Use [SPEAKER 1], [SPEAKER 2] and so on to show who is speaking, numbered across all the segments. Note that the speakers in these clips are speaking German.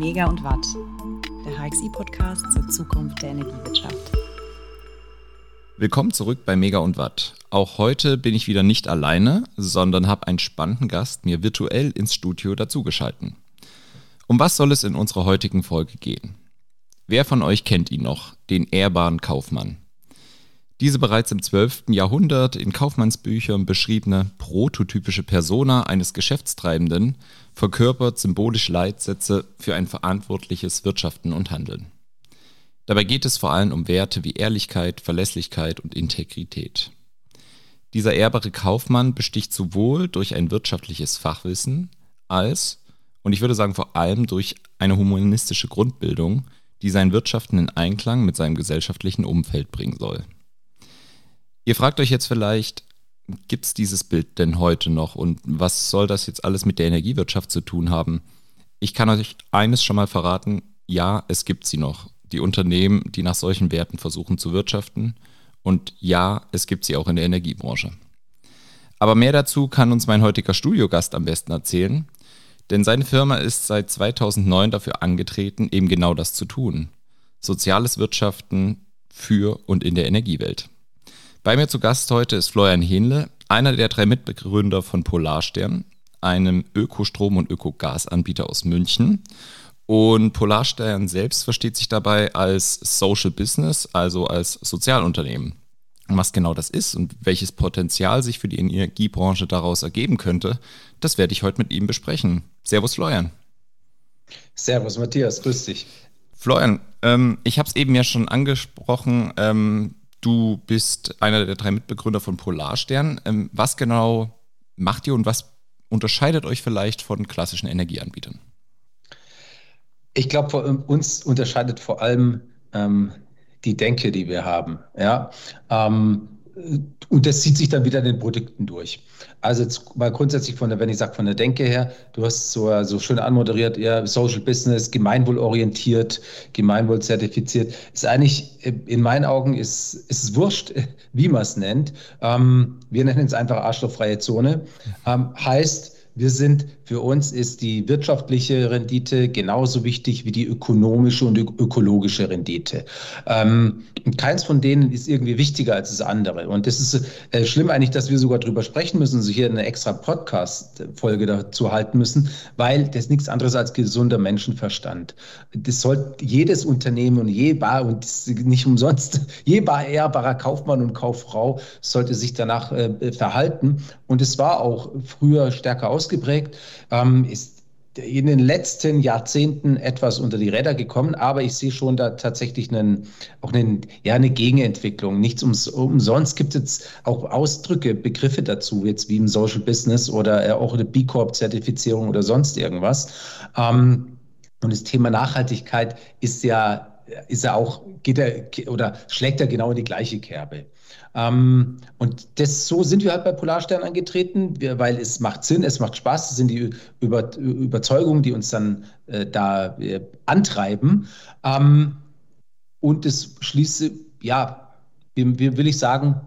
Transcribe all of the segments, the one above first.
[SPEAKER 1] Mega und Watt, der HXI-Podcast zur Zukunft der Energiewirtschaft.
[SPEAKER 2] Willkommen zurück bei Mega und Watt. Auch heute bin ich wieder nicht alleine, sondern habe einen spannenden Gast mir virtuell ins Studio dazugeschalten. Um was soll es in unserer heutigen Folge gehen? Wer von euch kennt ihn noch, den ehrbaren Kaufmann? Diese bereits im 12. Jahrhundert in Kaufmannsbüchern beschriebene prototypische Persona eines Geschäftstreibenden verkörpert symbolisch Leitsätze für ein verantwortliches Wirtschaften und Handeln. Dabei geht es vor allem um Werte wie Ehrlichkeit, Verlässlichkeit und Integrität. Dieser ehrbare Kaufmann besticht sowohl durch ein wirtschaftliches Fachwissen als, und ich würde sagen vor allem durch eine humanistische Grundbildung, die sein Wirtschaften in Einklang mit seinem gesellschaftlichen Umfeld bringen soll. Ihr fragt euch jetzt vielleicht, gibt es dieses Bild denn heute noch und was soll das jetzt alles mit der Energiewirtschaft zu tun haben? Ich kann euch eines schon mal verraten, ja, es gibt sie noch. Die Unternehmen, die nach solchen Werten versuchen zu wirtschaften. Und ja, es gibt sie auch in der Energiebranche. Aber mehr dazu kann uns mein heutiger Studiogast am besten erzählen, denn seine Firma ist seit 2009 dafür angetreten, eben genau das zu tun. Soziales Wirtschaften für und in der Energiewelt. Bei mir zu Gast heute ist Florian Hähnle, einer der drei Mitbegründer von Polarstern, einem Ökostrom- und Ökogasanbieter aus München. Und Polarstern selbst versteht sich dabei als Social Business, also als Sozialunternehmen. Was genau das ist und welches Potenzial sich für die Energiebranche daraus ergeben könnte, das werde ich heute mit ihm besprechen. Servus Florian.
[SPEAKER 3] Servus Matthias, grüß dich.
[SPEAKER 2] Florian, ähm, ich habe es eben ja schon angesprochen, ähm, Du bist einer der drei Mitbegründer von Polarstern. Ähm, was genau macht ihr und was unterscheidet euch vielleicht von klassischen Energieanbietern?
[SPEAKER 3] Ich glaube, uns unterscheidet vor allem ähm, die Denke, die wir haben. Ja? Ähm, und das zieht sich dann wieder in den Produkten durch. Also jetzt mal grundsätzlich von der, wenn ich sage von der Denke her, du hast so, so schön anmoderiert, ja, Social Business, gemeinwohlorientiert, gemeinwohlzertifiziert. Ist eigentlich, in meinen Augen ist, ist es wurscht, wie man es nennt. Ähm, wir nennen es einfach arschlochfreie Zone. Ähm, heißt, wir sind, für uns ist die wirtschaftliche Rendite genauso wichtig wie die ökonomische und ökologische Rendite. Ähm, keins von denen ist irgendwie wichtiger als das andere. Und das ist äh, schlimm eigentlich, dass wir sogar drüber sprechen müssen, so hier eine extra Podcast-Folge dazu halten müssen, weil das nichts anderes als gesunder Menschenverstand. Das sollte jedes Unternehmen und jeder und nicht umsonst, jeder ehrbarer Kaufmann und Kauffrau sollte sich danach äh, verhalten. Und es war auch früher stärker aus ausgeprägt, ähm, ist in den letzten Jahrzehnten etwas unter die Räder gekommen, aber ich sehe schon da tatsächlich einen, auch einen, ja, eine Gegenentwicklung. Nichts ums, umsonst gibt es auch Ausdrücke, Begriffe dazu, jetzt wie im Social Business oder äh, auch eine B Corp-Zertifizierung oder sonst irgendwas. Ähm, und das Thema Nachhaltigkeit ist ja, ist ja auch, geht er oder schlägt er genau in die gleiche Kerbe. Ähm, und das, so sind wir halt bei Polarstern angetreten, weil es macht Sinn, es macht Spaß, das sind die Über, Überzeugungen, die uns dann äh, da äh, antreiben. Ähm, und es schließt, ja, wie, wie will ich sagen,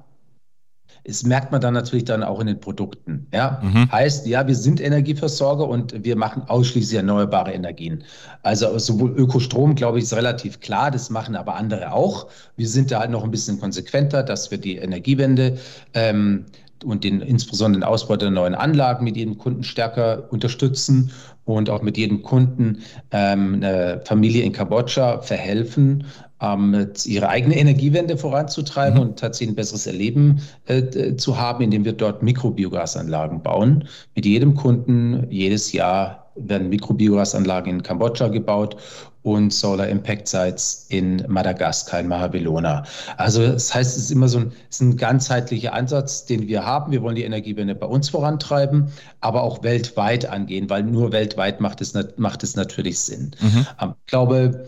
[SPEAKER 3] es merkt man dann natürlich dann auch in den Produkten. Ja? Mhm. Heißt, ja, wir sind Energieversorger und wir machen ausschließlich erneuerbare Energien. Also sowohl Ökostrom, glaube ich, ist relativ klar, das machen aber andere auch. Wir sind da halt noch ein bisschen konsequenter, dass wir die Energiewende ähm, und den, insbesondere den Ausbau der neuen Anlagen mit jedem Kunden stärker unterstützen und auch mit jedem Kunden ähm, eine Familie in Kambodscha verhelfen, ähm, ihre eigene Energiewende voranzutreiben mhm. und tatsächlich ein besseres Erleben äh, zu haben, indem wir dort Mikrobiogasanlagen bauen. Mit jedem Kunden jedes Jahr werden Mikrobiogasanlagen in Kambodscha gebaut und Solar Impact Sites in Madagaskar, in Mahabelona. Also das heißt, es ist immer so ein, ist ein ganzheitlicher Ansatz, den wir haben. Wir wollen die Energiewende bei uns vorantreiben, aber auch weltweit angehen, weil nur weltweit macht es, macht es natürlich Sinn. Mhm. Ähm, ich glaube,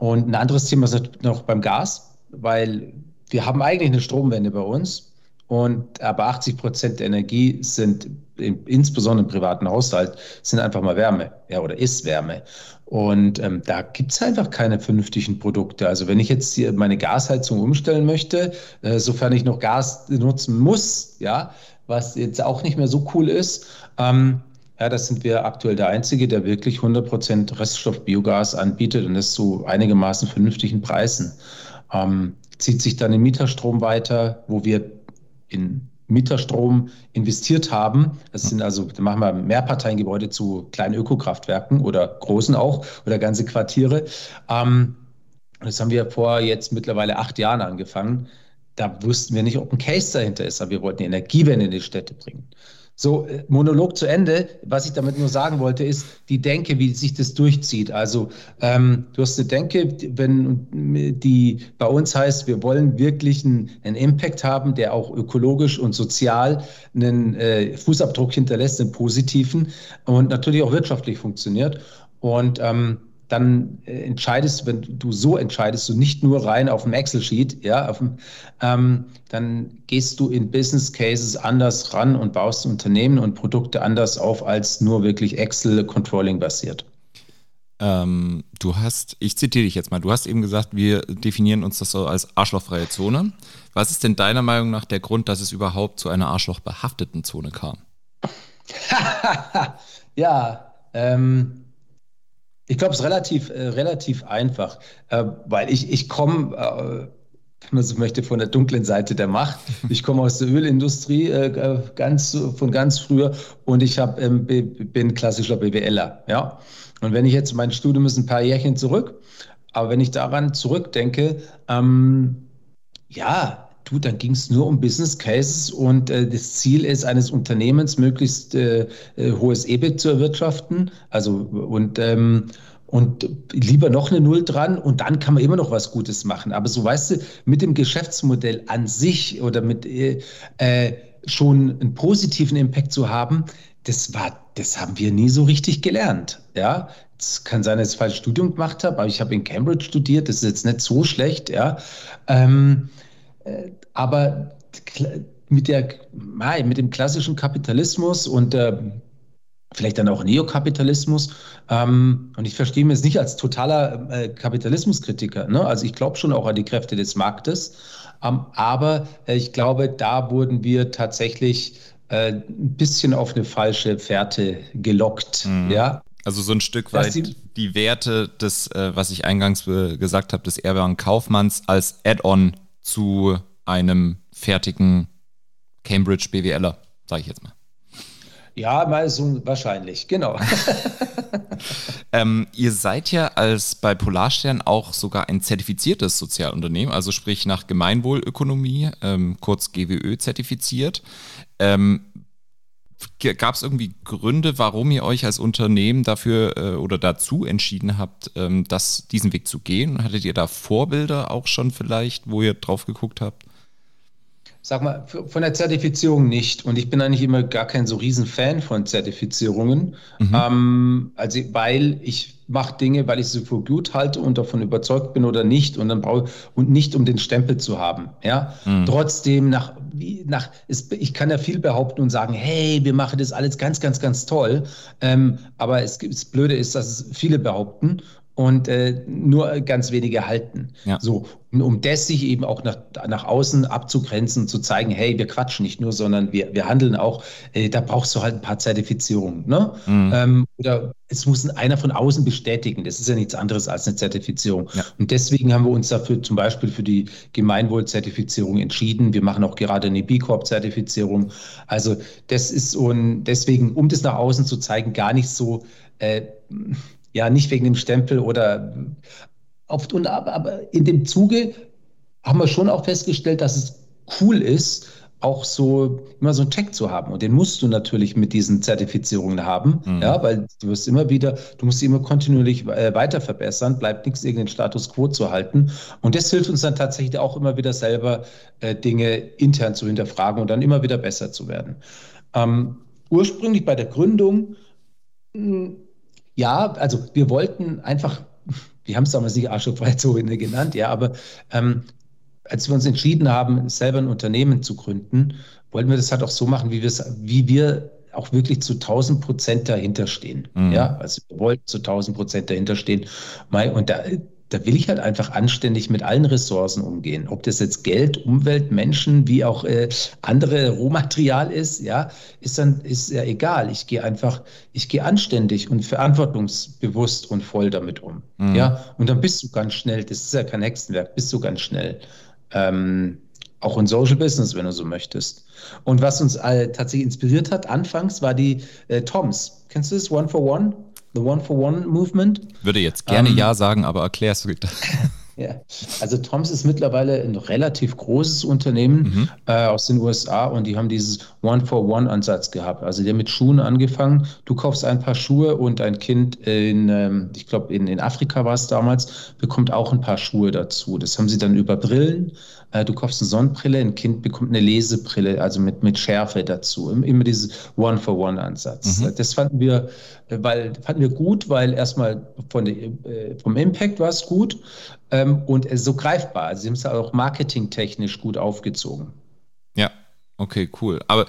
[SPEAKER 3] und ein anderes Thema ist noch beim Gas, weil wir haben eigentlich eine Stromwende bei uns und aber 80 Prozent der Energie sind insbesondere im privaten Haushalt sind einfach mal Wärme, ja, oder ist Wärme. Und ähm, da gibt es einfach keine vernünftigen Produkte. Also wenn ich jetzt hier meine Gasheizung umstellen möchte, äh, sofern ich noch Gas nutzen muss, ja, was jetzt auch nicht mehr so cool ist, ähm, Ja, das sind wir aktuell der Einzige, der wirklich 100% Reststoff-Biogas anbietet und das zu einigermaßen vernünftigen Preisen. Ähm, zieht sich dann in Mieterstrom weiter, wo wir in Mieterstrom investiert haben. Das sind also, da machen wir Mehrparteiengebäude zu kleinen Ökokraftwerken oder großen auch oder ganze Quartiere. Ähm, das haben wir vor jetzt mittlerweile acht Jahren angefangen. Da wussten wir nicht, ob ein Case dahinter ist, aber wir wollten die Energiewende in die Städte bringen. So, äh, Monolog zu Ende. Was ich damit nur sagen wollte, ist die Denke, wie sich das durchzieht. Also ähm, du hast eine Denke, wenn die bei uns heißt, wir wollen wirklich einen, einen Impact haben, der auch ökologisch und sozial einen äh, Fußabdruck hinterlässt, einen positiven und natürlich auch wirtschaftlich funktioniert. Und ähm, dann äh, entscheidest, wenn du so entscheidest, du nicht nur rein auf dem Excel-Sheet, ja, auf dem, ähm, dann gehst du in Business Cases anders ran und baust Unternehmen und Produkte anders auf als nur wirklich Excel-Controlling basiert.
[SPEAKER 2] Ähm, du hast, ich zitiere dich jetzt mal, du hast eben gesagt, wir definieren uns das so als arschlochfreie Zone. Was ist denn deiner Meinung nach der Grund, dass es überhaupt zu einer arschlochbehafteten Zone kam?
[SPEAKER 3] ja, ähm, ich glaube, es ist relativ, äh, relativ einfach, äh, weil ich, ich komme, äh, wenn man so möchte, von der dunklen Seite der Macht. Ich komme aus der Ölindustrie äh, ganz, von ganz früher und ich hab, ähm, bin klassischer BWLer. Ja? Und wenn ich jetzt mein Studium ist ein paar Jährchen zurück, aber wenn ich daran zurückdenke, ähm, ja, du, dann ging es nur um Business Cases und äh, das Ziel ist eines Unternehmens, möglichst äh, äh hohes EBIT zu erwirtschaften. Also und ähm, und lieber noch eine Null dran und dann kann man immer noch was Gutes machen. Aber so weißt du, mit dem Geschäftsmodell an sich oder mit äh, äh schon einen positiven Impact zu haben, das war, das haben wir nie so richtig gelernt. Ja, es kann sein, dass ich falsch Studium gemacht habe, aber ich habe in Cambridge studiert, das ist jetzt nicht so schlecht, ja. Ähm, äh, aber mit, der, mit dem klassischen Kapitalismus und äh, vielleicht dann auch Neokapitalismus. Ähm, und ich verstehe mich jetzt nicht als totaler äh, Kapitalismuskritiker. Ne? Also ich glaube schon auch an die Kräfte des Marktes. Ähm, aber äh, ich glaube, da wurden wir tatsächlich äh, ein bisschen auf eine falsche Fährte gelockt. Mhm. Ja?
[SPEAKER 2] Also so ein Stück weit die, die, Werte des, äh, was ich eingangs gesagt habe, des Erwang Kaufmanns als Add-on zu einem fertigen Cambridge BWLer, sage ich jetzt mal.
[SPEAKER 3] Ja, mal so wahrscheinlich, genau.
[SPEAKER 2] ähm, ihr seid ja als bei Polarstern auch sogar ein zertifiziertes Sozialunternehmen, also sprich nach Gemeinwohlökonomie, ähm, kurz GWÖ zertifiziert. Ähm, Gab es irgendwie Gründe, warum ihr euch als Unternehmen dafür äh, oder dazu entschieden habt, ähm, das, diesen Weg zu gehen? Hattet ihr da Vorbilder auch schon vielleicht, wo ihr drauf geguckt habt?
[SPEAKER 3] Sag mal, von der Zertifizierung nicht. Und ich bin eigentlich immer gar kein so riesen Fan von Zertifizierungen. Mhm. Ähm, also, weil ich mache Dinge, weil ich sie für gut halte und davon überzeugt bin oder nicht. Und dann brauche und nicht, um den Stempel zu haben. Ja, mhm. trotzdem nach, nach, ist, ich kann ja viel behaupten und sagen, hey, wir machen das alles ganz, ganz, ganz toll. Ähm, aber es, das Blöde ist, dass es viele behaupten und äh, nur ganz wenige halten. Ja. So, um das sich eben auch nach, nach außen abzugrenzen, zu zeigen, hey, wir quatschen nicht nur, sondern wir, wir handeln auch, äh, da brauchst du halt ein paar Zertifizierungen. Ne? Mhm. Ähm, oder es muss einer von außen bestätigen. Das ist ja nichts anderes als eine Zertifizierung. Ja. Und deswegen haben wir uns dafür zum Beispiel für die Gemeinwohlzertifizierung entschieden. Wir machen auch gerade eine B Corp-Zertifizierung. Also das ist so ein, deswegen, um das nach außen zu zeigen, gar nicht so äh, ja, nicht wegen dem Stempel oder oft und aber, aber in dem Zuge haben wir schon auch festgestellt, dass es cool ist, auch so immer so einen Check zu haben. Und den musst du natürlich mit diesen Zertifizierungen haben, mhm. ja, weil du wirst immer wieder, du musst sie immer kontinuierlich äh, weiter verbessern, bleibt nichts, irgendeinen Status quo zu halten. Und das hilft uns dann tatsächlich auch immer wieder selber äh, Dinge intern zu hinterfragen und dann immer wieder besser zu werden. Ähm, ursprünglich bei der Gründung mh, hm, ja, also wir wollten einfach, wir haben es damals nicht Arschlochfreizone genannt, ja, aber ähm, als wir uns entschieden haben, selber ein Unternehmen zu gründen, wollten wir das halt auch so machen, wie, wie wir auch wirklich zu 1000 Prozent dahinter stehen. Mhm. Ja, also wir wollten zu 1000 Prozent dahinter stehen. Und da, da will ich halt einfach anständig mit allen Ressourcen umgehen. Ob das jetzt Geld, Umwelt, Menschen, wie auch äh, andere Rohmaterial ist, ja, ist dann ist ja egal. Ich gehe einfach, ich gehe anständig und verantwortungsbewusst und voll damit um. Mhm. Ja, und dann bist du ganz schnell, das ist ja kein Hexenwerk, bist du ganz schnell. Ähm, auch in Social Business, wenn du so möchtest. Und was uns äh, tatsächlich inspiriert hat, anfangs war die äh, Toms. Kennst du das? One for One? The One for One Movement.
[SPEAKER 2] Würde jetzt gerne ähm, Ja sagen, aber erklärst du bitte.
[SPEAKER 3] Ja, also Toms ist mittlerweile ein relativ großes Unternehmen mhm. äh, aus den USA und die haben dieses One-for-One-Ansatz gehabt. Also die haben mit Schuhen angefangen. Du kaufst ein paar Schuhe und ein Kind in, ähm, ich glaube, in, in Afrika war es damals, bekommt auch ein paar Schuhe dazu. Das haben sie dann über Brillen. Äh, du kaufst eine Sonnenbrille, ein Kind bekommt eine Lesebrille, also mit, mit Schärfe dazu. Immer dieses One-for-One-Ansatz. Mhm. Das fanden wir, äh, weil, fanden wir gut, weil erstmal von der, äh, vom Impact war es gut ähm, und so greifbar. Also sie haben es auch marketingtechnisch gut aufgezogen.
[SPEAKER 2] Ja, okay, cool. Aber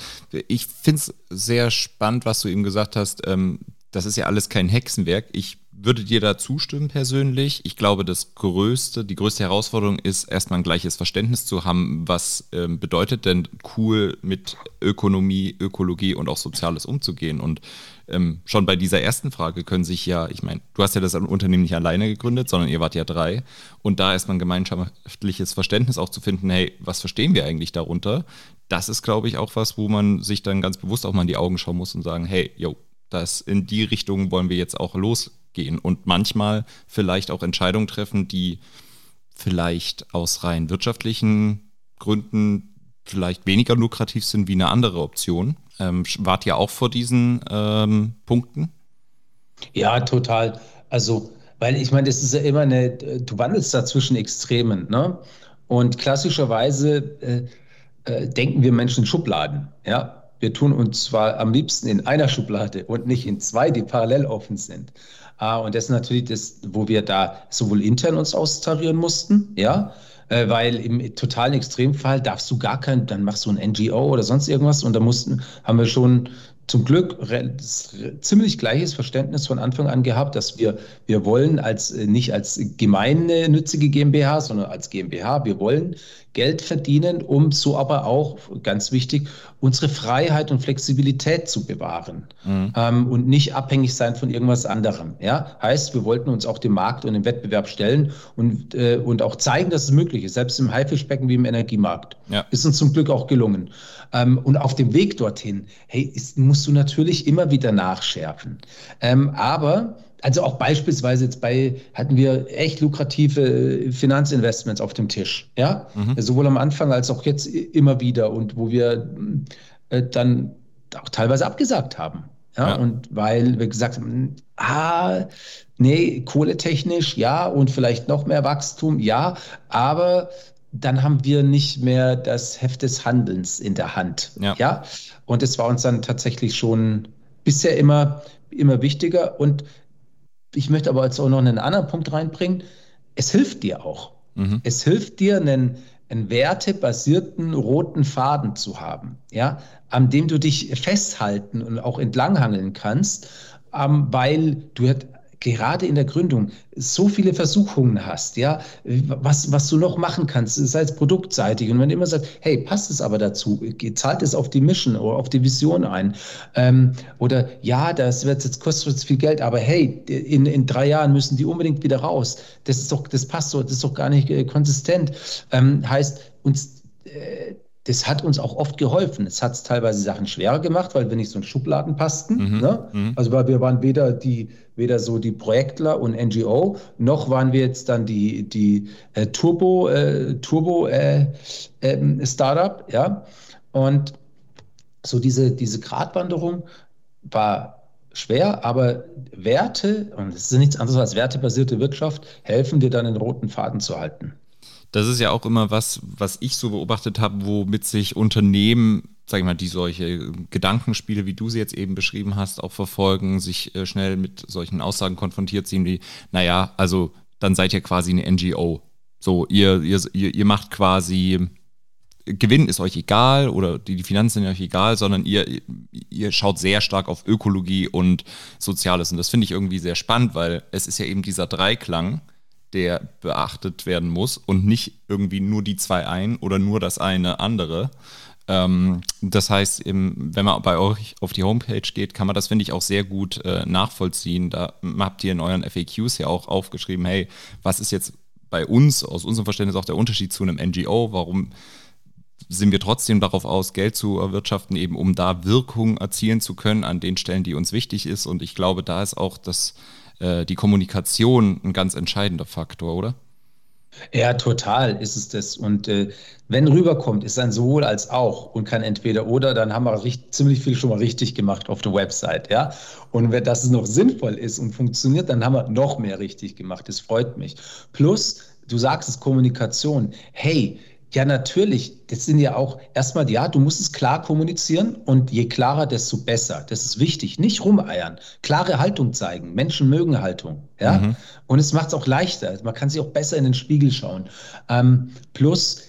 [SPEAKER 2] ich finde es sehr spannend, was du eben gesagt hast. Ähm, das ist ja alles kein Hexenwerk. Ich würde dir da zustimmen persönlich. Ich glaube, das größte, die größte Herausforderung ist, erstmal ein gleiches Verständnis zu haben, was ähm, bedeutet denn cool mit Ökonomie, Ökologie und auch Soziales umzugehen. Und ähm, schon bei dieser ersten Frage können sich ja, ich meine, du hast ja das Unternehmen nicht alleine gegründet, sondern ihr wart ja drei. Und da erstmal ein gemeinschaftliches Verständnis auch zu finden, hey, was verstehen wir eigentlich darunter? Das ist, glaube ich, auch was, wo man sich dann ganz bewusst auch mal in die Augen schauen muss und sagen, hey, yo, das in die Richtung wollen wir jetzt auch losgehen und manchmal vielleicht auch Entscheidungen treffen, die vielleicht aus rein wirtschaftlichen Gründen vielleicht weniger lukrativ sind wie eine andere Option. Ähm, wart ihr auch vor diesen ähm, Punkten?
[SPEAKER 3] Ja, total. Also, weil ich meine, das ist ja immer eine, du wandelst da zwischen Extremen, ne? Und klassischerweise äh, äh, denken wir Menschen in Schubladen, ja. Wir tun uns zwar am liebsten in einer Schublade und nicht in zwei, die parallel offen sind. Ah, und das ist natürlich das, wo wir da sowohl intern uns austarieren mussten, ja, äh, weil im totalen Extremfall darfst du gar kein, dann machst du ein NGO oder sonst irgendwas und da mussten, haben wir schon zum Glück ziemlich gleiches Verständnis von Anfang an gehabt, dass wir, wir wollen als nicht als gemeinnützige GmbH, sondern als GmbH, wir wollen Geld verdienen, um so aber auch, ganz wichtig, unsere Freiheit und Flexibilität zu bewahren mhm. ähm, und nicht abhängig sein von irgendwas anderem. Ja? Heißt, wir wollten uns auch dem Markt und dem Wettbewerb stellen und, äh, und auch zeigen, dass es möglich ist, selbst im Haifischbecken wie im Energiemarkt. Ja. Ist uns zum Glück auch gelungen. Ähm, und auf dem Weg dorthin, hey, ist, musst du natürlich immer wieder nachschärfen. Ähm, aber also auch beispielsweise jetzt bei, hatten wir echt lukrative Finanzinvestments auf dem Tisch, ja, mhm. sowohl am Anfang als auch jetzt immer wieder und wo wir äh, dann auch teilweise abgesagt haben. Ja, ja, und weil wir gesagt haben, ah, nee, kohletechnisch ja und vielleicht noch mehr Wachstum, ja, aber dann haben wir nicht mehr das Heft des Handelns in der Hand. Ja. ja? Und es war uns dann tatsächlich schon bisher immer, immer wichtiger. Und ich möchte aber jetzt auch noch einen anderen Punkt reinbringen. Es hilft dir auch. Mhm. Es hilft dir, einen, einen wertebasierten roten Faden zu haben, ja, an dem du dich festhalten und auch entlanghangeln kannst, ähm, weil du gerade in der Gründung so viele Versuchungen hast, ja, was, was du noch machen kannst, sei es produktseitig. Und wenn du immer sagst, hey, passt es aber dazu, zahlt es auf die Mission oder auf die Vision ein. Ähm, oder ja, das wird jetzt kostet viel Geld, aber hey, in, in drei Jahren müssen die unbedingt wieder raus. Das ist doch, das passt so, das ist doch gar nicht äh, konsistent. Ähm, heißt, uns äh, das hat uns auch oft geholfen. Es hat teilweise Sachen schwerer gemacht, weil wir nicht so in Schubladen passten. Mhm, ne? mhm. Also weil wir waren weder die, weder so die Projektler und NGO, noch waren wir jetzt dann die, die äh, Turbo, äh, Turbo äh, ähm, Startup, ja. Und so diese, diese Gratwanderung war schwer, aber Werte, und es ist nichts anderes als wertebasierte Wirtschaft, helfen dir dann den roten Faden zu halten.
[SPEAKER 2] Das ist ja auch immer was, was ich so beobachtet habe, womit sich Unternehmen, sag ich mal, die solche Gedankenspiele, wie du sie jetzt eben beschrieben hast, auch verfolgen, sich äh, schnell mit solchen Aussagen konfrontiert sehen wie, naja, also dann seid ihr quasi eine NGO. So, ihr, ihr, ihr macht quasi, Gewinn ist euch egal oder die, die Finanzen sind euch egal, sondern ihr, ihr schaut sehr stark auf Ökologie und Soziales. Und das finde ich irgendwie sehr spannend, weil es ist ja eben dieser Dreiklang, der beachtet werden muss und nicht irgendwie nur die zwei ein oder nur das eine andere. Ähm, das heißt, wenn man bei euch auf die Homepage geht, kann man das, finde ich, auch sehr gut äh, nachvollziehen. Da habt ihr in euren FAQs ja auch aufgeschrieben, hey, was ist jetzt bei uns, aus unserem Verständnis auch der Unterschied zu einem NGO? Warum sind wir trotzdem darauf aus, Geld zu erwirtschaften, eben um da Wirkung erzielen zu können an den Stellen, die uns wichtig ist. Und ich glaube, da ist auch das, äh, die Kommunikation ein ganz entscheidender Faktor, oder?
[SPEAKER 3] Ja, total ist es das. Und äh, wenn rüberkommt, ist ein sowohl als auch und kann entweder oder, dann haben wir richtig, ziemlich viel schon mal richtig gemacht auf der Website, ja. Und wenn das noch sinnvoll ist und funktioniert, dann haben wir noch mehr richtig gemacht. Das freut mich. Plus, du sagst es Kommunikation. Hey, ja, natürlich. Das sind ja auch erstmal, ja, du musst es klar kommunizieren und je klarer, desto besser. Das ist wichtig. Nicht rumeiern. Klare Haltung zeigen. Menschen mögen Haltung. Ja. Mhm. Und es macht es auch leichter. Man kann sich auch besser in den Spiegel schauen. Ähm, plus,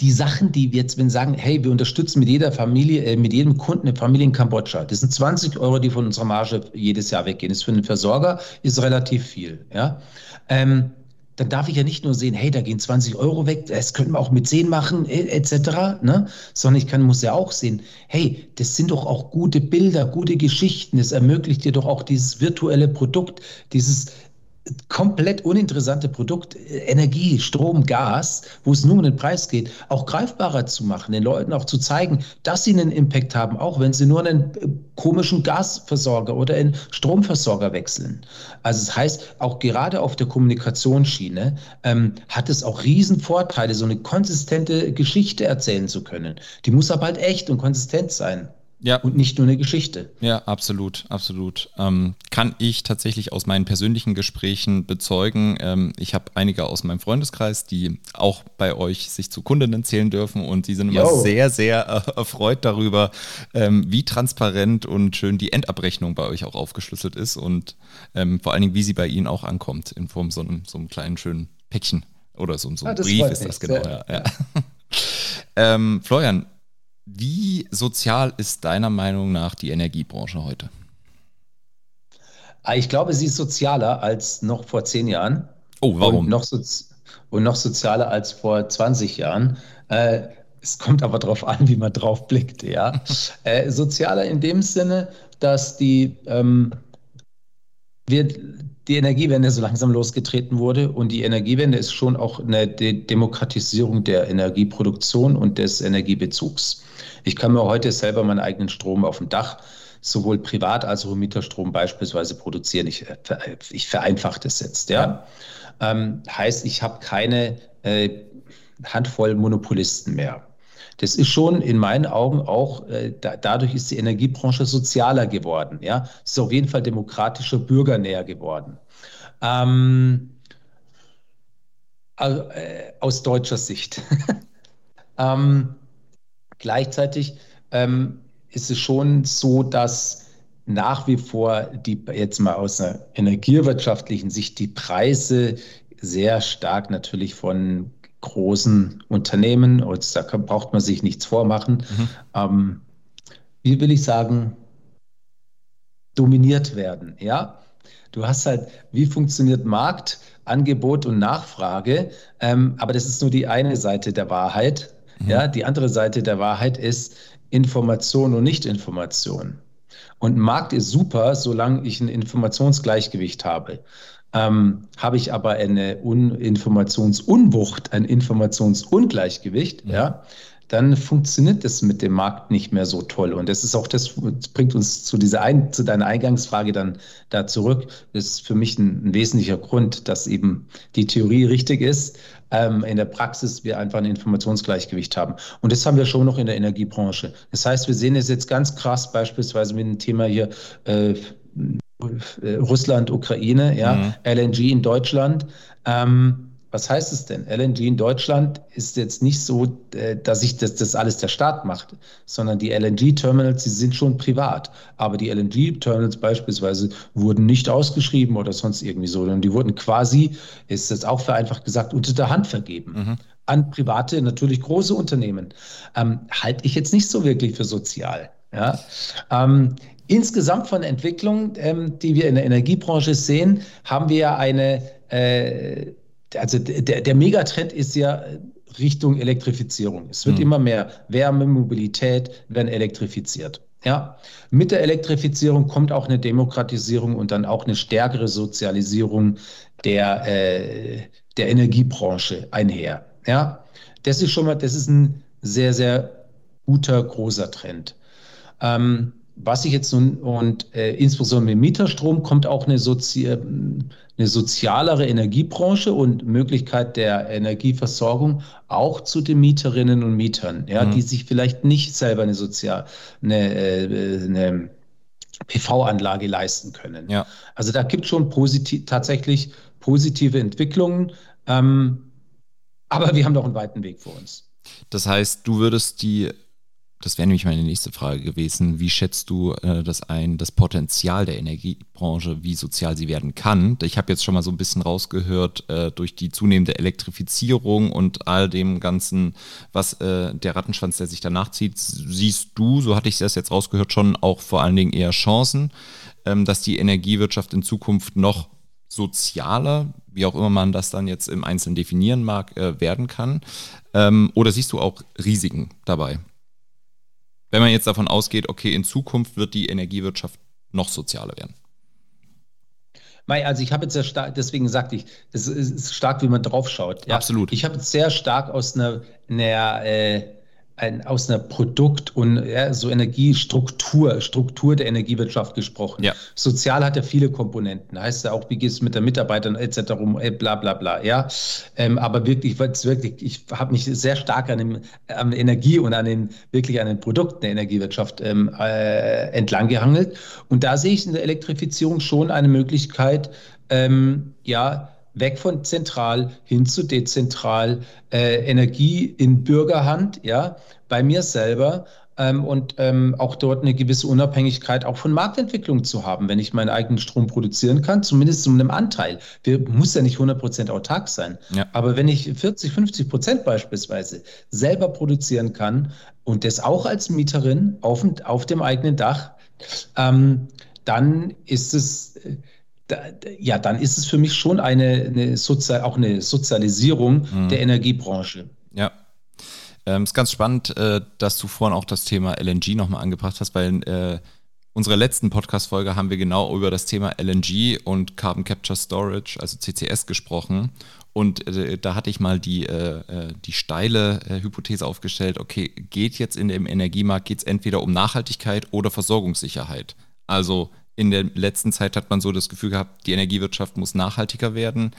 [SPEAKER 3] die Sachen, die wir jetzt, wenn sagen, hey, wir unterstützen mit jeder Familie, äh, mit jedem Kunden eine Familie in Kambodscha, das sind 20 Euro, die von unserer Marge jedes Jahr weggehen. Das ist für einen Versorger ist relativ viel. Ja. Ähm, dann darf ich ja nicht nur sehen, hey, da gehen 20 Euro weg, das könnten wir auch mit 10 machen, etc., ne? sondern ich kann, muss ja auch sehen, hey, das sind doch auch gute Bilder, gute Geschichten, es ermöglicht dir doch auch dieses virtuelle Produkt, dieses komplett uninteressante Produkt, Energie, Strom, Gas, wo es nur um den Preis geht, auch greifbarer zu machen, den Leuten auch zu zeigen, dass sie einen Impact haben, auch wenn sie nur einen äh, komischen Gasversorger oder einen Stromversorger wechseln. Also das heißt, auch gerade auf der Kommunikationsschiene ähm, hat es auch Riesenvorteile, so eine konsistente Geschichte erzählen zu können. Die muss aber halt echt und konsistent sein. Ja. Und nicht nur eine Geschichte.
[SPEAKER 2] Ja, absolut, absolut. Ähm, kann ich tatsächlich aus meinen persönlichen Gesprächen bezeugen. Ähm, ich habe einige aus meinem Freundeskreis, die auch bei euch sich zu Kundinnen zählen dürfen und die sind immer Yo. sehr, sehr äh, erfreut darüber, ähm, wie transparent und schön die Endabrechnung bei euch auch aufgeschlüsselt ist und ähm, vor allen Dingen, wie sie bei Ihnen auch ankommt, in Form so einem, so einem kleinen schönen Päckchen oder so, so ein ah, Brief ist das genau. Ja, ja. ähm, Florian, wie sozial ist deiner Meinung nach die Energiebranche heute?
[SPEAKER 3] Ah, ich glaube, sie ist sozialer als noch vor zehn Jahren.
[SPEAKER 2] Oh, warum?
[SPEAKER 3] Und noch, so, und noch sozialer als vor 20 Jahren. Äh, es kommt aber darauf an, wie man drauf blickt. Ja? äh, sozialer in dem Sinne, dass die, ähm, wir, die Energiewende so langsam losgetreten wurde. Und die Energiewende ist schon auch eine De Demokratisierung der Energieproduktion und des Energiebezugs. Ich kann mir heute selber meinen eigenen Strom auf dem Dach sowohl privat als auch Mieterstrom beispielsweise produzieren. Ich, äh, ich vereinfache das jetzt. Ja? Ähm, heißt, ich habe keine äh, Handvoll Monopolisten mehr. Das ist schon in meinen Augen auch, äh, da, dadurch ist die Energiebranche sozialer geworden. Ja, es ist auf jeden Fall demokratischer, bürgernäher geworden. Ähm, also, äh, aus deutscher Sicht. ähm, Gleichzeitig ähm, ist es schon so, dass nach wie vor die jetzt mal aus einer energiewirtschaftlichen Sicht die Preise sehr stark natürlich von großen Unternehmen, und da braucht man sich nichts vormachen, mhm. ähm, wie will ich sagen, dominiert werden. Ja, du hast halt, wie funktioniert Markt, Angebot und Nachfrage, ähm, aber das ist nur die eine Seite der Wahrheit. Ja, die andere Seite der Wahrheit ist Information und Nicht-Information. Und Markt ist super, solange ich ein Informationsgleichgewicht habe. Ähm, habe ich aber eine Un Informationsunwucht, ein Informationsungleichgewicht, ja. ja, dann funktioniert das mit dem Markt nicht mehr so toll. Und das ist auch das, das bringt uns zu dieser ein, zu deiner Eingangsfrage dann da zurück. Das ist für mich ein, ein wesentlicher Grund, dass eben die Theorie richtig ist, ähm, in der Praxis wir einfach ein Informationsgleichgewicht haben. Und das haben wir schon noch in der Energiebranche. Das heißt, wir sehen es jetzt ganz krass, beispielsweise mit dem Thema hier äh, Russland, Ukraine, ja, mhm. LNG in Deutschland. Ähm, was heißt es denn? LNG in Deutschland ist jetzt nicht so, äh, dass sich das, das alles der Staat macht, sondern die LNG-Terminals, die sind schon privat. Aber die LNG-Terminals beispielsweise wurden nicht ausgeschrieben oder sonst irgendwie so, sondern die wurden quasi, ist das auch vereinfacht gesagt, unter der Hand vergeben. Mhm. An private, natürlich große Unternehmen. Ähm, halte ich jetzt nicht so wirklich für sozial. Ja? Ähm, insgesamt von Entwicklungen, ähm, die wir in der Energiebranche sehen, haben wir eine äh, also der, der Megatrend ist ja Richtung Elektrifizierung. Es wird mhm. immer mehr Wärme, Mobilität werden elektrifiziert. Ja, mit der Elektrifizierung kommt auch eine Demokratisierung und dann auch eine stärkere Sozialisierung der, äh, der Energiebranche einher. Ja, das ist schon mal, das ist ein sehr, sehr guter, großer Trend. Ähm, was ich jetzt nun, und äh, insbesondere mit Mieterstrom kommt auch eine, Sozi eine sozialere Energiebranche und Möglichkeit der Energieversorgung auch zu den Mieterinnen und Mietern, ja, mhm. die sich vielleicht nicht selber eine sozial, eine, äh, eine PV-Anlage leisten können. Ja. Also da gibt es schon positiv, tatsächlich positive Entwicklungen, ähm, aber wir haben noch einen weiten Weg vor uns.
[SPEAKER 2] Das heißt, du würdest die das wäre nämlich meine nächste Frage gewesen. Wie schätzt du äh, das ein, das Potenzial der Energiebranche, wie sozial sie werden kann? Ich habe jetzt schon mal so ein bisschen rausgehört, äh, durch die zunehmende Elektrifizierung und all dem Ganzen, was äh, der Rattenschwanz, der sich danach zieht, siehst du, so hatte ich das jetzt rausgehört, schon auch vor allen Dingen eher Chancen, ähm, dass die Energiewirtschaft in Zukunft noch sozialer, wie auch immer man das dann jetzt im Einzelnen definieren mag, äh, werden kann? Ähm, oder siehst du auch Risiken dabei? Wenn man jetzt davon ausgeht, okay, in Zukunft wird die Energiewirtschaft noch sozialer werden.
[SPEAKER 3] Also ich habe jetzt sehr stark, deswegen sagte ich, es ist stark, wie man drauf schaut.
[SPEAKER 2] Ja. Absolut.
[SPEAKER 3] Ich habe jetzt sehr stark aus einer, einer äh, ein, aus einer Produkt- und ja, so Energiestruktur, Struktur der Energiewirtschaft gesprochen. Ja. Sozial hat ja viele Komponenten. Heißt ja auch, wie geht es mit den Mitarbeitern etc. rum, äh, bla bla bla. Ja, ähm, aber wirklich, wirklich, ich habe mich sehr stark an, dem, an Energie und an den wirklich an den Produkten der Energiewirtschaft ähm, äh, entlang gehangelt. Und da sehe ich in der Elektrifizierung schon eine Möglichkeit, ähm, ja, weg von zentral hin zu dezentral, äh, Energie in Bürgerhand, ja, bei mir selber ähm, und ähm, auch dort eine gewisse Unabhängigkeit auch von Marktentwicklung zu haben, wenn ich meinen eigenen Strom produzieren kann, zumindest zu einem Anteil. Wir muss ja nicht 100% autark sein, ja. aber wenn ich 40, 50 Prozent beispielsweise selber produzieren kann und das auch als Mieterin auf, auf dem eigenen Dach, ähm, dann ist es äh, ja, dann ist es für mich schon eine, eine Sozial, auch eine Sozialisierung mhm. der Energiebranche.
[SPEAKER 2] Ja. Ähm, ist ganz spannend, äh, dass du vorhin auch das Thema LNG nochmal angebracht hast, weil äh, unserer letzten Podcast-Folge haben wir genau über das Thema LNG und Carbon Capture Storage, also CCS, gesprochen. Und äh, da hatte ich mal die, äh, äh die steile äh, Hypothese aufgestellt, okay, geht jetzt in dem Energiemarkt, geht es entweder um Nachhaltigkeit oder Versorgungssicherheit. Also in der letzten Zeit hat man so das Gefühl gehabt, die Energiewirtschaft muss nachhaltiger werden.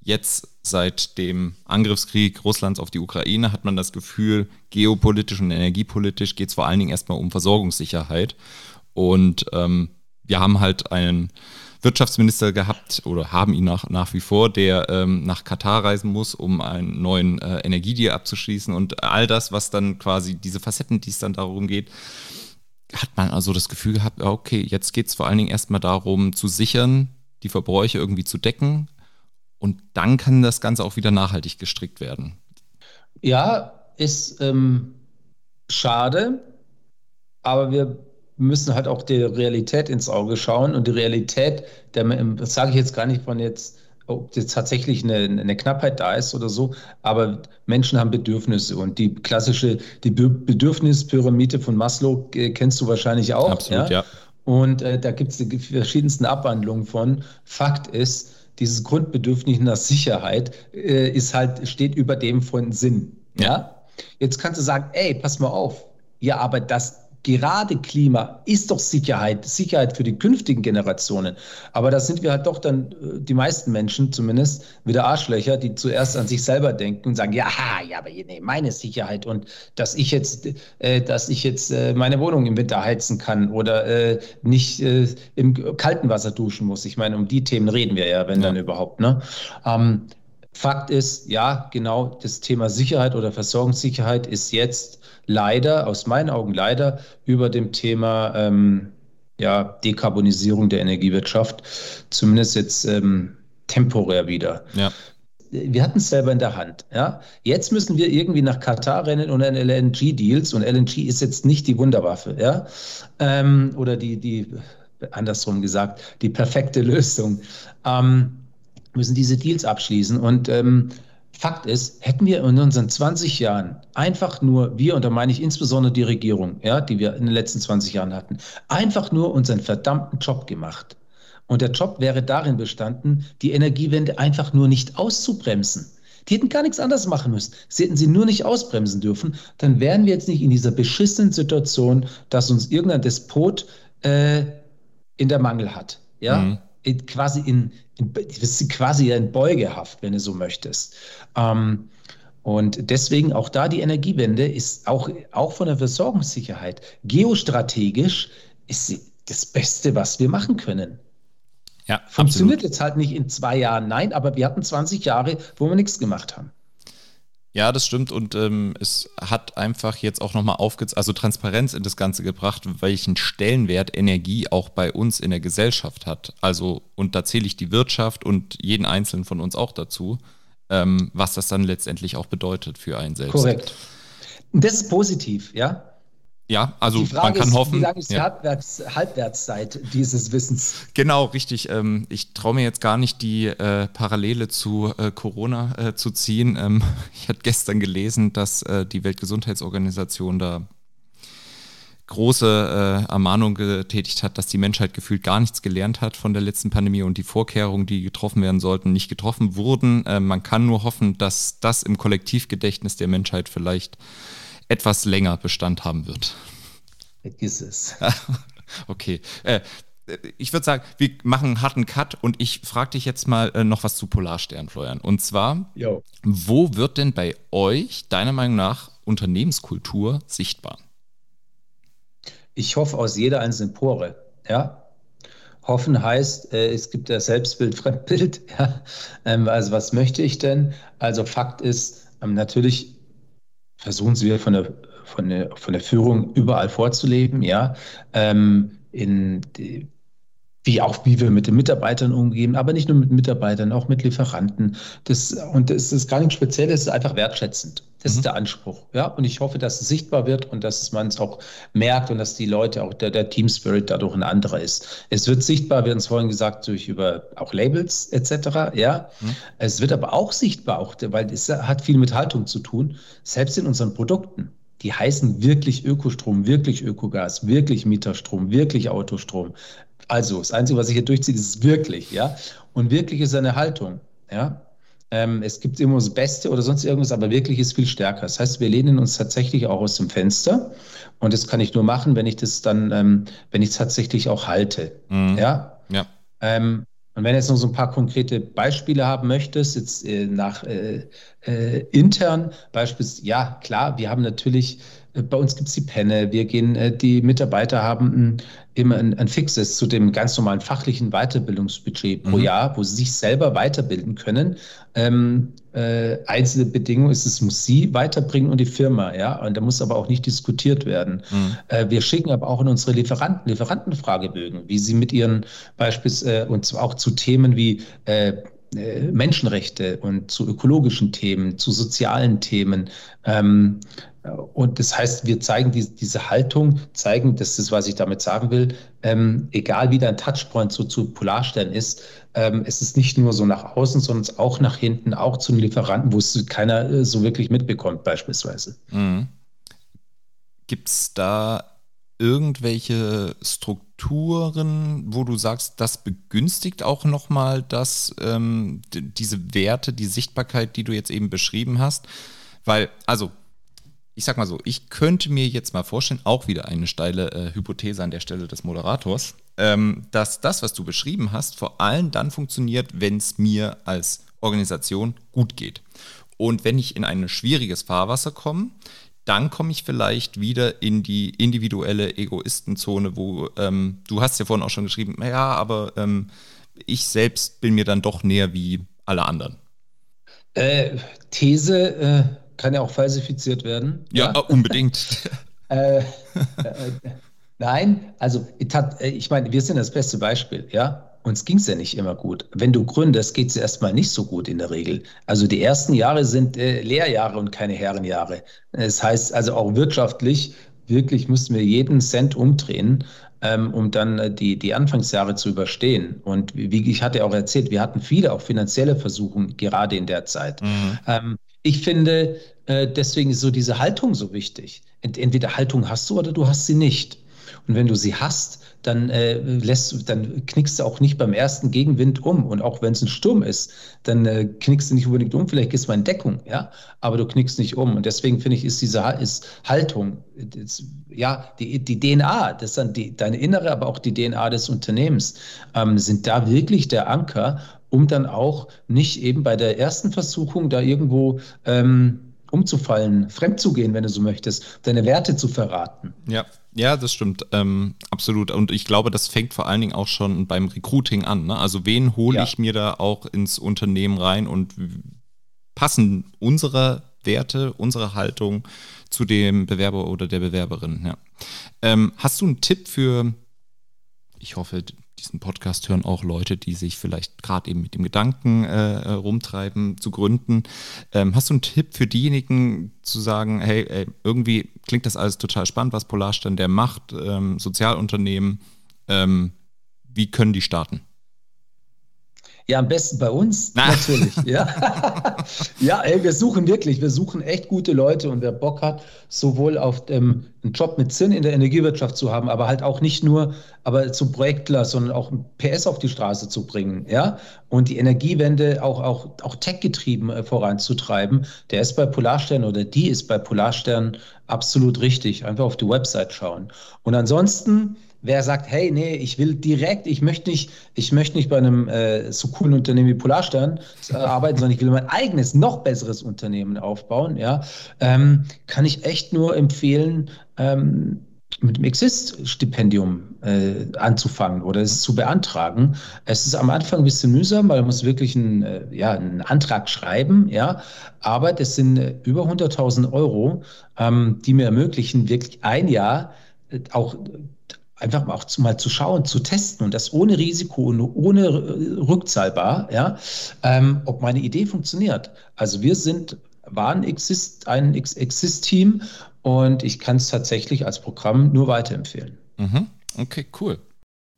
[SPEAKER 2] Jetzt seit dem Angriffskrieg Russlands auf die Ukraine hat man das Gefühl, geopolitisch und energiepolitisch geht es vor allen Dingen erstmal um Versorgungssicherheit. Und ähm, wir haben halt einen Wirtschaftsminister gehabt oder haben ihn nach, nach wie vor, der ähm, nach Katar reisen muss, um einen neuen äh, Energiedeal abzuschließen und all das, was dann quasi diese Facetten, die es dann darum geht, hat man also das Gefühl gehabt, okay, jetzt geht es vor allen Dingen erstmal darum zu sichern, die Verbräuche irgendwie zu decken. Und dann kann das Ganze auch wieder nachhaltig gestrickt werden.
[SPEAKER 3] Ja, ist ähm, schade, aber wir müssen halt auch der Realität ins Auge schauen. Und die Realität, das sage ich jetzt gar nicht von jetzt ob jetzt tatsächlich eine, eine, Knappheit da ist oder so, aber Menschen haben Bedürfnisse und die klassische, die Bedürfnispyramide von Maslow äh, kennst du wahrscheinlich auch.
[SPEAKER 2] Absolut, ja. ja.
[SPEAKER 3] Und äh, da gibt es die verschiedensten Abwandlungen von. Fakt ist, dieses Grundbedürfnis nach Sicherheit äh, ist halt, steht über dem von Sinn. Ja. ja. Jetzt kannst du sagen, ey, pass mal auf. Ja, aber das gerade Klima ist doch Sicherheit, Sicherheit für die künftigen Generationen. Aber da sind wir halt doch dann, äh, die meisten Menschen zumindest, wieder Arschlöcher, die zuerst an sich selber denken und sagen, ja, ja, aber nee, meine Sicherheit und dass ich jetzt, äh, dass ich jetzt äh, meine Wohnung im Winter heizen kann oder äh, nicht äh, im kalten Wasser duschen muss. Ich meine, um die Themen reden wir ja, wenn ja. dann überhaupt. Ne? Ähm, Fakt ist, ja, genau, das Thema Sicherheit oder Versorgungssicherheit ist jetzt leider, aus meinen Augen leider, über dem Thema ähm, ja, Dekarbonisierung der Energiewirtschaft, zumindest jetzt ähm, temporär wieder. Ja. Wir hatten es selber in der Hand. Ja? Jetzt müssen wir irgendwie nach Katar rennen und an LNG-Deals. Und LNG ist jetzt nicht die Wunderwaffe. Ja? Ähm, oder die, die, andersrum gesagt, die perfekte Lösung. Ähm, müssen diese Deals abschließen. Und ähm, Fakt ist, hätten wir in unseren 20 Jahren einfach nur, wir, und da meine ich insbesondere die Regierung, ja, die wir in den letzten 20 Jahren hatten, einfach nur unseren verdammten Job gemacht. Und der Job wäre darin bestanden, die Energiewende einfach nur nicht auszubremsen. Die hätten gar nichts anderes machen müssen. Sie hätten sie nur nicht ausbremsen dürfen. Dann wären wir jetzt nicht in dieser beschissenen Situation, dass uns irgendein Despot äh, in der Mangel hat. Ja, mhm. In, quasi in, in, quasi in Beugehaft, wenn du so möchtest. Ähm, und deswegen auch da die Energiewende ist auch, auch von der Versorgungssicherheit geostrategisch ist sie das Beste, was wir machen können. Ja, Funktioniert absolut. jetzt halt nicht in zwei Jahren, nein, aber wir hatten 20 Jahre, wo wir nichts gemacht haben.
[SPEAKER 2] Ja, das stimmt und ähm, es hat einfach jetzt auch nochmal aufgezeigt, also Transparenz in das Ganze gebracht, welchen Stellenwert Energie auch bei uns in der Gesellschaft hat. Also, und da zähle ich die Wirtschaft und jeden Einzelnen von uns auch dazu, ähm, was das dann letztendlich auch bedeutet für einen selbst.
[SPEAKER 3] Korrekt. Das ist positiv, ja.
[SPEAKER 2] Ja, also man kann ist, hoffen.
[SPEAKER 3] Wie lange ist die ja. Halbwerts, Halbwertszeit dieses Wissens?
[SPEAKER 2] Genau, richtig. Ähm, ich traue mir jetzt gar nicht die äh, Parallele zu äh, Corona äh, zu ziehen. Ähm, ich hatte gestern gelesen, dass äh, die Weltgesundheitsorganisation da große äh, Ermahnung getätigt hat, dass die Menschheit gefühlt gar nichts gelernt hat von der letzten Pandemie und die Vorkehrungen, die getroffen werden sollten, nicht getroffen wurden. Äh, man kann nur hoffen, dass das im Kollektivgedächtnis der Menschheit vielleicht etwas länger Bestand haben wird.
[SPEAKER 3] Vergiss es.
[SPEAKER 2] okay. Äh, ich würde sagen, wir machen einen harten Cut und ich frage dich jetzt mal äh, noch was zu Polarstern, Florian. Und zwar, jo. wo wird denn bei euch deiner Meinung nach Unternehmenskultur sichtbar?
[SPEAKER 3] Ich hoffe aus jeder einzelnen Pore. Ja, Hoffen heißt, äh, es gibt ja Selbstbild, Fremdbild. Ja. Ähm, also was möchte ich denn? Also Fakt ist, ähm, natürlich versuchen sie von der, von der, von der Führung überall vorzuleben, ja. Ähm, in die, wie auch wie wir mit den Mitarbeitern umgehen, aber nicht nur mit Mitarbeitern, auch mit Lieferanten. Das, und das ist gar nichts Spezielles, es ist einfach wertschätzend. Das mhm. ist der Anspruch. Ja? Und ich hoffe, dass es sichtbar wird und dass man es auch merkt und dass die Leute, auch der, der Team Spirit dadurch ein anderer ist. Es wird sichtbar, wir haben es vorhin gesagt, durch über auch Labels etc. Ja? Mhm. Es wird aber auch sichtbar, auch, weil es hat viel mit Haltung zu tun, selbst in unseren Produkten die heißen wirklich Ökostrom, wirklich Ökogas, wirklich Mieterstrom, wirklich Autostrom. Also, das Einzige, was ich hier durchziehe, ist wirklich, ja. Und wirklich ist eine Haltung, ja. Ähm, es gibt immer das Beste oder sonst irgendwas, aber wirklich ist viel stärker. Das heißt, wir lehnen uns tatsächlich auch aus dem Fenster. Und das kann ich nur machen, wenn ich das dann, ähm, wenn ich es tatsächlich auch halte. Mhm. Ja. Ja. Ähm, und wenn du jetzt noch so ein paar konkrete Beispiele haben möchtest, jetzt äh, nach äh, äh, intern, beispielsweise, ja, klar, wir haben natürlich bei uns gibt es die Penne. Wir gehen, äh, die Mitarbeiter haben immer ein, ein, fixes zu dem ganz normalen fachlichen Weiterbildungsbudget pro mhm. Jahr, wo sie sich selber weiterbilden können. Ähm, äh, einzelne Bedingung ist, es muss sie weiterbringen und die Firma, ja. Und da muss aber auch nicht diskutiert werden. Mhm. Äh, wir schicken aber auch in unsere Lieferanten, Lieferantenfragebögen, wie sie mit ihren beispielsweise äh, und auch zu Themen wie äh, Menschenrechte und zu ökologischen Themen, zu sozialen Themen. Ähm, und das heißt, wir zeigen die, diese Haltung, zeigen, das ist, was ich damit sagen will, ähm, egal wie dein Touchpoint so zu Polarstern ist, ähm, es ist nicht nur so nach außen, sondern auch nach hinten, auch zu den Lieferanten, wo es keiner äh, so wirklich mitbekommt, beispielsweise. Mhm.
[SPEAKER 2] Gibt es da irgendwelche Strukturen, wo du sagst, das begünstigt auch nochmal ähm, diese Werte, die Sichtbarkeit, die du jetzt eben beschrieben hast? Weil, also ich sag mal so, ich könnte mir jetzt mal vorstellen, auch wieder eine steile äh, Hypothese an der Stelle des Moderators, ähm, dass das, was du beschrieben hast, vor allem dann funktioniert, wenn es mir als Organisation gut geht. Und wenn ich in ein schwieriges Fahrwasser komme, dann komme ich vielleicht wieder in die individuelle Egoistenzone, wo ähm, du hast ja vorhin auch schon geschrieben, ja, aber ähm, ich selbst bin mir dann doch näher wie alle anderen.
[SPEAKER 3] Äh, These, äh, kann ja auch falsifiziert werden.
[SPEAKER 2] Ja, ja. unbedingt. äh, äh,
[SPEAKER 3] nein, also äh, ich meine, wir sind das beste Beispiel, ja. Uns ging es ja nicht immer gut. Wenn du gründest, geht es erstmal nicht so gut in der Regel. Also die ersten Jahre sind äh, Lehrjahre und keine Herrenjahre. Das heißt also auch wirtschaftlich, wirklich müssten wir jeden Cent umdrehen. ähm, um dann äh, die, die Anfangsjahre zu überstehen. Und wie ich hatte auch erzählt, wir hatten viele auch finanzielle Versuche gerade in der Zeit. Mhm. Ähm, ich finde, äh, deswegen ist so diese Haltung so wichtig. Ent entweder Haltung hast du oder du hast sie nicht. Und wenn du sie hast, dann äh, lässt dann knickst du auch nicht beim ersten Gegenwind um. Und auch wenn es ein Sturm ist, dann äh, knickst du nicht unbedingt um. Vielleicht gehst du mal in Deckung, ja, aber du knickst nicht um. Und deswegen finde ich, ist diese ist Haltung, ist, ja, die, die DNA, das dann die, deine innere, aber auch die DNA des Unternehmens, ähm, sind da wirklich der Anker, um dann auch nicht eben bei der ersten Versuchung da irgendwo ähm, umzufallen, fremd zu gehen, wenn du so möchtest, deine Werte zu verraten.
[SPEAKER 2] Ja, ja, das stimmt, ähm, absolut. Und ich glaube, das fängt vor allen Dingen auch schon beim Recruiting an. Ne? Also wen hole ja. ich mir da auch ins Unternehmen rein und passen unsere Werte, unsere Haltung zu dem Bewerber oder der Bewerberin? Ja. Ähm, hast du einen Tipp für, ich hoffe, diesen Podcast hören auch Leute, die sich vielleicht gerade eben mit dem Gedanken äh, rumtreiben, zu gründen. Ähm, hast du einen Tipp für diejenigen zu sagen, hey, ey, irgendwie klingt das alles total spannend, was Polarstern der macht, ähm, Sozialunternehmen, ähm, wie können die starten?
[SPEAKER 3] Ja, am besten bei uns, Na. natürlich. Ja, ja ey, wir suchen wirklich, wir suchen echt gute Leute und wer Bock hat, sowohl auf ähm, einen Job mit Sinn in der Energiewirtschaft zu haben, aber halt auch nicht nur, aber zum Projektler, sondern auch ein PS auf die Straße zu bringen, ja, und die Energiewende auch, auch, auch tech-getrieben äh, voranzutreiben, der ist bei Polarstern oder die ist bei Polarstern absolut richtig. Einfach auf die Website schauen. Und ansonsten, wer sagt, hey, nee, ich will direkt, ich möchte nicht, ich möchte nicht bei einem äh, so coolen Unternehmen wie Polarstern äh, arbeiten, sondern ich will mein eigenes, noch besseres Unternehmen aufbauen, ja, ähm, kann ich echt nur empfehlen, ähm, mit dem Exist-Stipendium äh, anzufangen oder es zu beantragen. Es ist am Anfang ein bisschen mühsam, weil man muss wirklich einen, äh, ja, einen Antrag schreiben, ja, aber das sind äh, über 100.000 Euro, ähm, die mir ermöglichen, wirklich ein Jahr äh, auch einfach auch zu, mal zu schauen, zu testen und das ohne Risiko und ohne rückzahlbar, ja, ähm, ob meine Idee funktioniert. Also wir sind, waren Exist, ein Exist-Team und ich kann es tatsächlich als Programm nur weiterempfehlen.
[SPEAKER 2] Mhm. Okay, cool.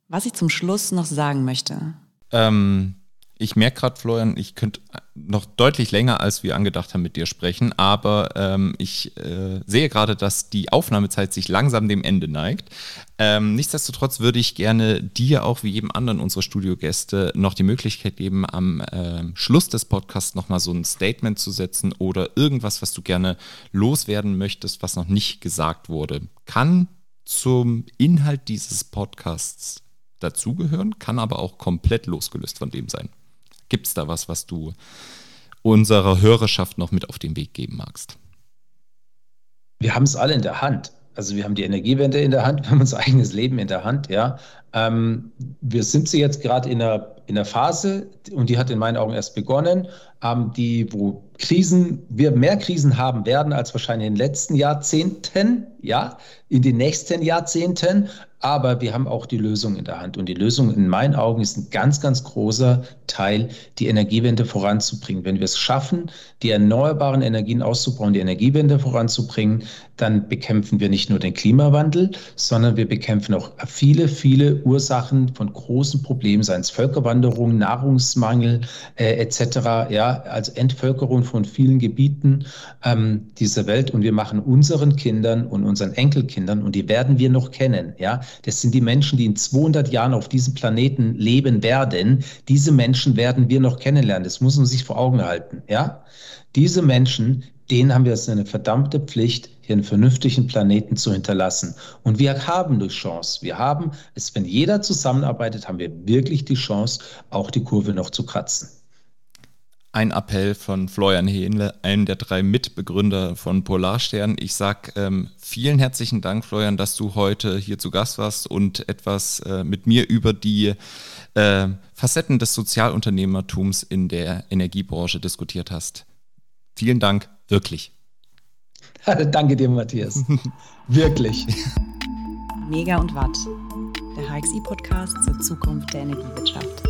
[SPEAKER 1] Was ich zum Schluss noch sagen möchte.
[SPEAKER 2] Ähm, ich merke gerade, Florian, ich könnte noch deutlich länger, als wir angedacht haben, mit dir sprechen, aber ähm, ich äh, sehe gerade, dass die Aufnahmezeit sich langsam dem Ende neigt. Ähm, nichtsdestotrotz würde ich gerne dir auch wie jedem anderen unserer Studiogäste noch die Möglichkeit geben, am äh, Schluss des Podcasts nochmal so ein Statement zu setzen oder irgendwas, was du gerne loswerden möchtest, was noch nicht gesagt wurde. Kann zum Inhalt dieses Podcasts dazugehören, kann aber auch komplett losgelöst von dem sein. Gibt es da was, was du unserer Hörerschaft noch mit auf den Weg geben magst?
[SPEAKER 3] Wir haben es alle in der Hand. Also wir haben die Energiewende in der Hand, wir haben unser eigenes Leben in der Hand, ja. Ähm, wir sind sie jetzt gerade in einer, in einer Phase, und die hat in meinen Augen erst begonnen, ähm, die, wo Krisen, wir mehr Krisen haben werden als wahrscheinlich in den letzten Jahrzehnten, ja, in den nächsten Jahrzehnten, aber wir haben auch die Lösung in der Hand. Und die Lösung in meinen Augen ist ein ganz, ganz großer Teil, die Energiewende voranzubringen. Wenn wir es schaffen, die erneuerbaren Energien auszubauen, die Energiewende voranzubringen, dann bekämpfen wir nicht nur den Klimawandel, sondern wir bekämpfen auch viele, viele Ursachen von großen Problemen, seien es Völkerwanderung, Nahrungsmangel äh, etc., ja, also Entvölkerung von vielen Gebieten ähm, dieser Welt. Und wir machen unseren Kindern und unseren Enkelkindern, und die werden wir noch kennen, ja, das sind die Menschen, die in 200 Jahren auf diesem Planeten leben werden. Diese Menschen werden wir noch kennenlernen. Das muss man sich vor Augen halten. Ja? Diese Menschen, denen haben wir es eine verdammte Pflicht, hier einen vernünftigen Planeten zu hinterlassen. Und wir haben die Chance. Wir haben es, wenn jeder zusammenarbeitet, haben wir wirklich die Chance, auch die Kurve noch zu kratzen
[SPEAKER 2] ein Appell von Florian Hähnle, einem der drei Mitbegründer von Polarstern. Ich sage ähm, vielen herzlichen Dank, Florian, dass du heute hier zu Gast warst und etwas äh, mit mir über die äh, Facetten des Sozialunternehmertums in der Energiebranche diskutiert hast. Vielen Dank, wirklich.
[SPEAKER 3] Danke dir, Matthias. wirklich.
[SPEAKER 1] Mega und Watt, der HXI-Podcast zur Zukunft der Energiewirtschaft.